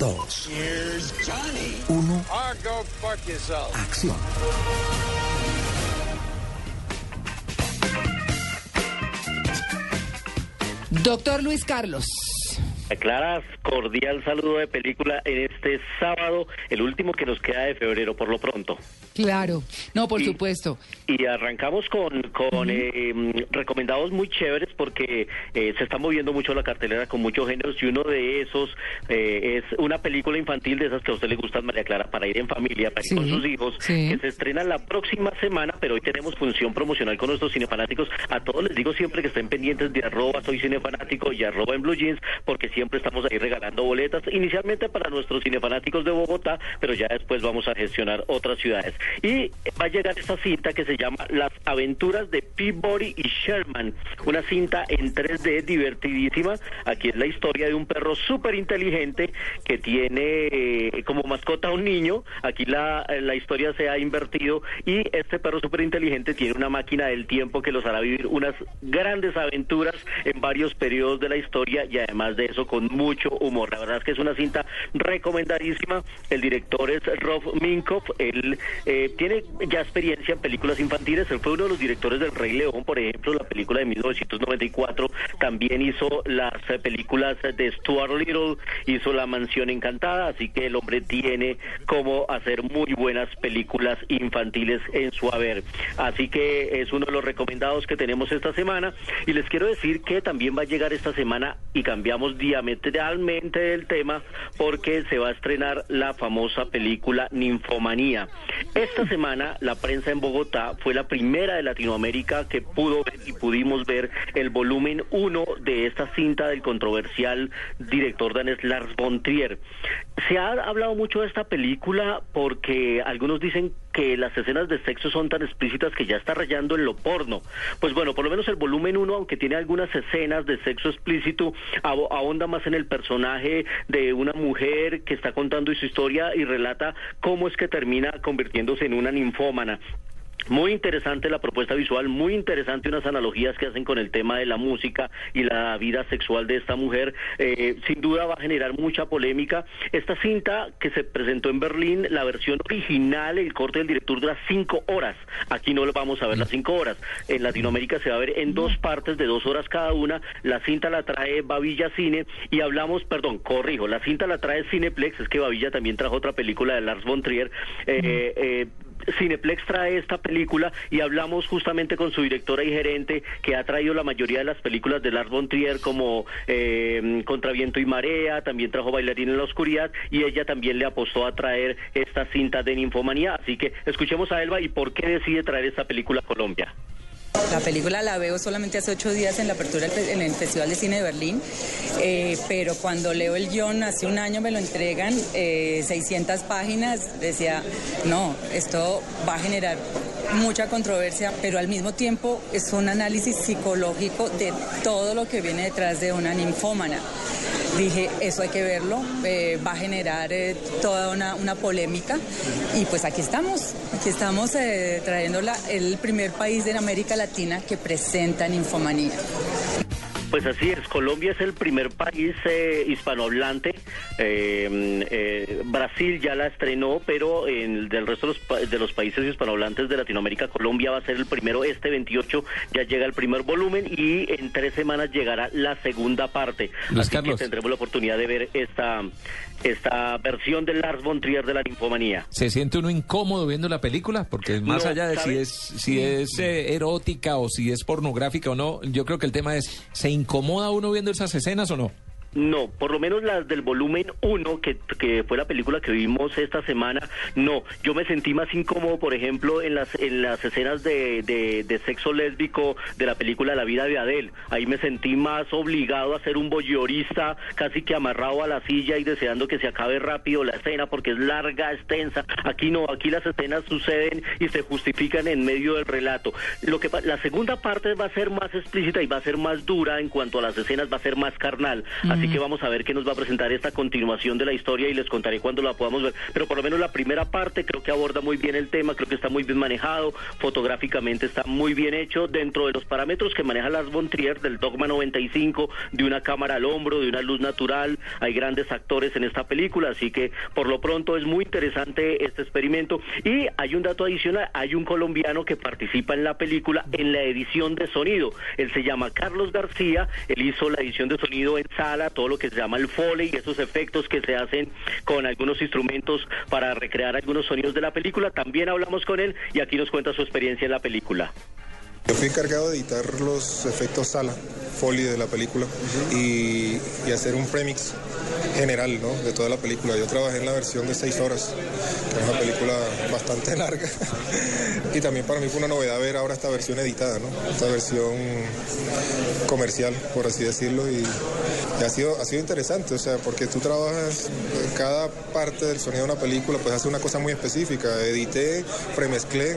run! 2, Here's Johnny. 1, Or go fuck yourself. acción. Doctor Luis Carlos. Clara, cordial saludo de película en este sábado, el último que nos queda de febrero por lo pronto. Claro. No, por Y- supuesto. Y arrancamos con, con eh, recomendados muy chéveres porque eh, se está moviendo mucho la cartelera con muchos géneros y uno de esos eh, es una película infantil de esas que a usted le gustan, María Clara, para ir en familia, para ir Sí, con sus hijos, sí. que se estrena la próxima semana, pero hoy tenemos función promocional con nuestros cinefanáticos. A todos les digo siempre que estén pendientes de arroba soy cinefanático y arroba en blue jeans porque siempre estamos ahí regalando boletas, inicialmente para nuestros cinefanáticos de Bogotá, pero ya después vamos a gestionar otras ciudades. Y va a llegar esta cinta que se llama Las aventuras de Peabody y Sherman, una cinta en 3D divertidísima. Aquí es la historia de un perro súper inteligente que tiene eh, como mascota a un niño. Aquí la, la historia se ha invertido y este perro súper inteligente tiene una máquina del tiempo que los hará vivir unas grandes aventuras en varios periodos de la historia y además de eso con mucho humor. La verdad es que es una cinta recomendadísima. El director es Rob Minkoff. Él eh, tiene ya experiencia en películas infantiles. Él fue uno de los directores del Rey León, por ejemplo, la película de 1994. También hizo las eh, películas de Stuart Little, hizo La Mansión Encantada. Así que el hombre tiene cómo hacer muy buenas películas infantiles en su haber. Así que es uno de los recomendados que tenemos esta semana. Y les quiero decir que también va a llegar esta semana y cambiamos diametralmente del tema porque se va a estrenar la famosa película Ninfomanía. Esta semana la prensa en Bogotá fue la primera de Latinoamérica que pudo ver y pudimos ver el volumen 1 de esta cinta del controversial director danés Lars von Trier. Se ha hablado mucho de esta película porque algunos dicen que las escenas de sexo son tan explícitas que ya está rayando en lo porno. Pues bueno, por lo menos el volumen 1, aunque tiene algunas escenas de sexo explícito, ahonda más en el personaje de una mujer que está contando su historia y relata cómo es que termina convirtiéndose en una ninfómana. Muy interesante la propuesta visual, muy interesante unas analogías que hacen con el tema de la música y la vida sexual de esta mujer. Eh, sin duda va a generar mucha polémica. Esta cinta que se presentó en Berlín, la versión original, el corte del director dura cinco horas. Aquí no lo vamos a ver las cinco horas. En Latinoamérica se va a ver en dos partes de dos horas cada una. La cinta la trae Bavilla Cine y hablamos, perdón, corrijo, la cinta la trae Cineplex, es que Bavilla también trajo otra película de Lars von Trier. Eh, eh, Cineplex trae esta película y hablamos justamente con su directora y gerente que ha traído la mayoría de las películas de Lars von Trier como eh, Contra Viento y Marea, también trajo Bailarín en la Oscuridad y ella también le apostó a traer esta cinta de Ninfomanía. Así que escuchemos a Elba y por qué decide traer esta película a Colombia. La película la veo solamente hace ocho días en la apertura en el Festival de Cine de Berlín, eh, pero cuando leo el guion, hace un año me lo entregan, eh, 600 páginas, decía, no, esto va a generar mucha controversia, pero al mismo tiempo es un análisis psicológico de todo lo que viene detrás de una ninfómana. Dije, eso hay que verlo, eh, va a generar eh, toda una, una polémica y pues aquí estamos, aquí estamos eh, trayéndola el primer país de América Latina que presenta ninfomanía. Pues así es, Colombia es el primer país eh, hispanohablante. Eh, eh, Brasil ya la estrenó, pero en el del resto de los, pa- de los países hispanohablantes de Latinoamérica, Colombia va a ser el primero. Este 28 ya llega el primer volumen y en tres semanas llegará la segunda parte. Luis así Carlos. que tendremos la oportunidad de ver esta, esta versión de Lars von Trier de la ninfomanía. ¿Se siente uno incómodo viendo la película? Porque más No, allá de si es, si es eh, erótica o si es pornográfica o no, yo creo que el tema es, ¿se incomoda uno viendo esas escenas o no? No, por lo menos las del volumen 1, que, que fue la película que vimos esta semana, no. Yo me sentí más incómodo, por ejemplo, en las, en las escenas de, de, sexo lésbico de la película La vida de Adele. Ahí me sentí más obligado a ser un boyorista, casi que amarrado a la silla y deseando que se acabe rápido la escena porque es larga, extensa. Aquí no, aquí las escenas suceden y se justifican en medio del relato. Lo que la segunda parte va a ser más explícita y va a ser más dura en cuanto a las escenas, va a ser más carnal. Que vamos a ver qué nos va a presentar esta continuación de la historia y les contaré cuando la podamos ver. Pero por lo menos la primera parte creo que aborda muy bien el tema, creo que está muy bien manejado, fotográficamente está muy bien hecho dentro de los parámetros que maneja Lars von Trier del Dogma 95, de una cámara al hombro, de una luz natural. Hay grandes actores en esta película, así que por lo pronto es muy interesante este experimento. Y hay un dato adicional, hay un colombiano que participa en la película en la edición de sonido. Él se llama Carlos García, él hizo la edición de sonido en sala, todo lo que se llama el foley, esos efectos que se hacen con algunos instrumentos para recrear algunos sonidos de la película. También hablamos con él y aquí nos cuenta su experiencia en la película. Yo fui encargado de editar los efectos sala, foley de la película y, y hacer un premix general ¿no? de toda la película. Yo trabajé en la versión de seis horas, que es una película bastante larga. y también para mí fue una novedad ver ahora esta versión editada, ¿no? esta versión comercial, por así decirlo. Y, y ha, sido, ha sido interesante, o sea, porque tú trabajas eh, cada parte del sonido de una película, pues hace una cosa muy específica. Edité, premezclé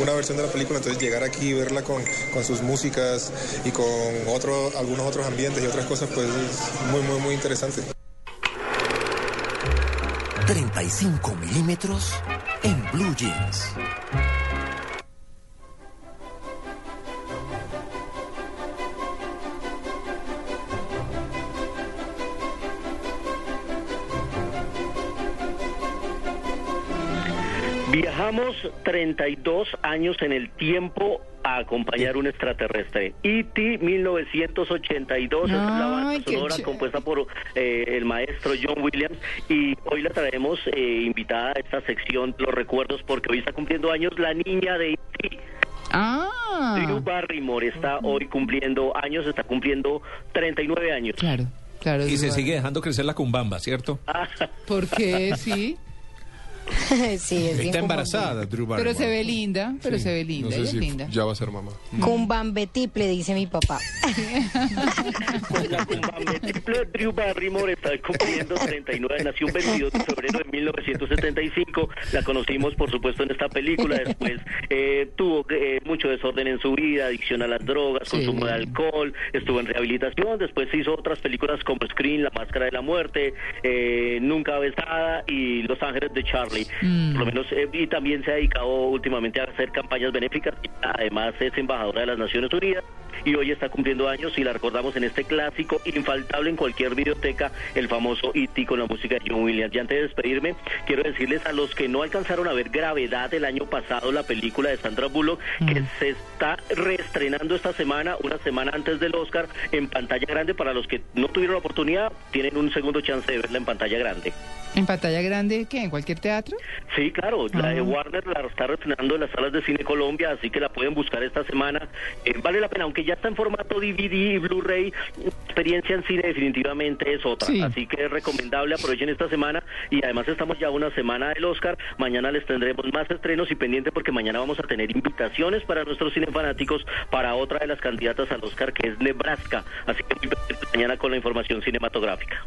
una versión de la película, entonces llegar aquí y verla con, con sus músicas y con otro, algunos otros ambientes y otras cosas, pues es muy, muy, muy interesante. 35 milímetros en Blue Jeans. Viajamos 32 años en el tiempo a acompañar un extraterrestre. E.T. 1982 es la banda Ay, qué sonora compuesta por eh, el maestro John Williams y hoy la traemos eh, invitada a esta sección Los Recuerdos porque hoy está cumpliendo años la niña de E.T. Ah, Drew Barrymore está hoy cumpliendo años, está cumpliendo 39 años. claro, claro. Y se sigue dejando crecer la cumbamba, ¿cierto? ¿Por qué? Sí. sí, es Está embarazada, Drew Barrymore. Pero se ve linda, pero se ve linda, No sé ella si es linda. ya va a ser mamá. Cumbambetiple, dice mi papá. Pues la cumbambe triple Drew Barrymore está cumpliendo 39, nació un 22 de febrero de 1975, la conocimos por supuesto en esta película, después eh, tuvo eh, mucho desorden en su vida, adicción a las drogas, Sí. consumo de alcohol, estuvo en rehabilitación, después hizo otras películas como Screen, La Máscara de la Muerte, eh, Nunca Besada y Los Ángeles de Charlie, por lo menos, eh, y también se ha dedicado últimamente a hacer campañas benéficas, además es embajadora de las Naciones Unidas y hoy está cumpliendo años y la recordamos en este clásico infaltable en cualquier videoteca, el famoso E.T. con la música de John Williams. Y antes de despedirme, quiero decirles a los que no alcanzaron a ver Gravedad el año pasado, la película de Sandra Bullock, que se está reestrenando esta semana, una semana antes del Oscar, en pantalla grande. Para los que no tuvieron la oportunidad, tienen un segundo chance de verla en pantalla grande. ¿En pantalla grande qué? ¿En cualquier teatro? Sí, claro, la de Warner la está reestrenando en las salas de Cine Colombia, así que la pueden buscar esta semana. Eh, vale la pena, aunque ya está en formato DVD y Blu-ray, experiencia en cine definitivamente es otra. Sí. Así que es recomendable, aprovechen esta semana y además estamos ya una semana del Oscar. Mañana les tendremos más estrenos y pendiente porque mañana vamos a tener invitaciones para nuestros cinefanáticos para otra de las candidatas al Oscar que es Nebraska. Así que mañana con la información cinematográfica.